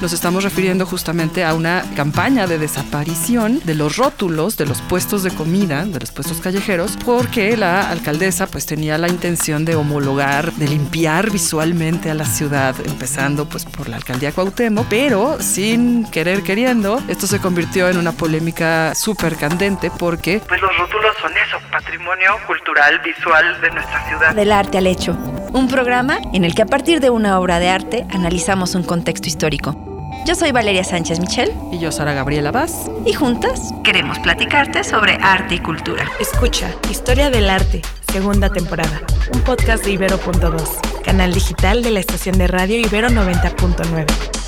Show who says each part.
Speaker 1: nos estamos refiriendo justamente a una campaña de desaparición de los rótulos de los puestos de comida, de los puestos callejeros, porque la alcaldesa pues tenía la intención de homologar, de limpiar visualmente a la ciudad, empezando pues por la alcaldía Cuauhtémoc, pero sin querer queriendo, esto se convirtió en una polémica súper candente porque
Speaker 2: pues los rótulos son eso, patrimonio cultural visual de nuestra ciudad.
Speaker 3: Del arte al hecho, un programa en el que a partir de una obra de arte analizamos un contexto histórico. Yo soy Valeria Sánchez Michel.
Speaker 1: Y yo, Sara Gabriela Vaz.
Speaker 3: Y juntas queremos platicarte sobre arte y cultura.
Speaker 4: Escucha, Historia del Arte, segunda temporada. Un podcast de Ibero.2, canal digital de la estación de radio Ibero 90.9.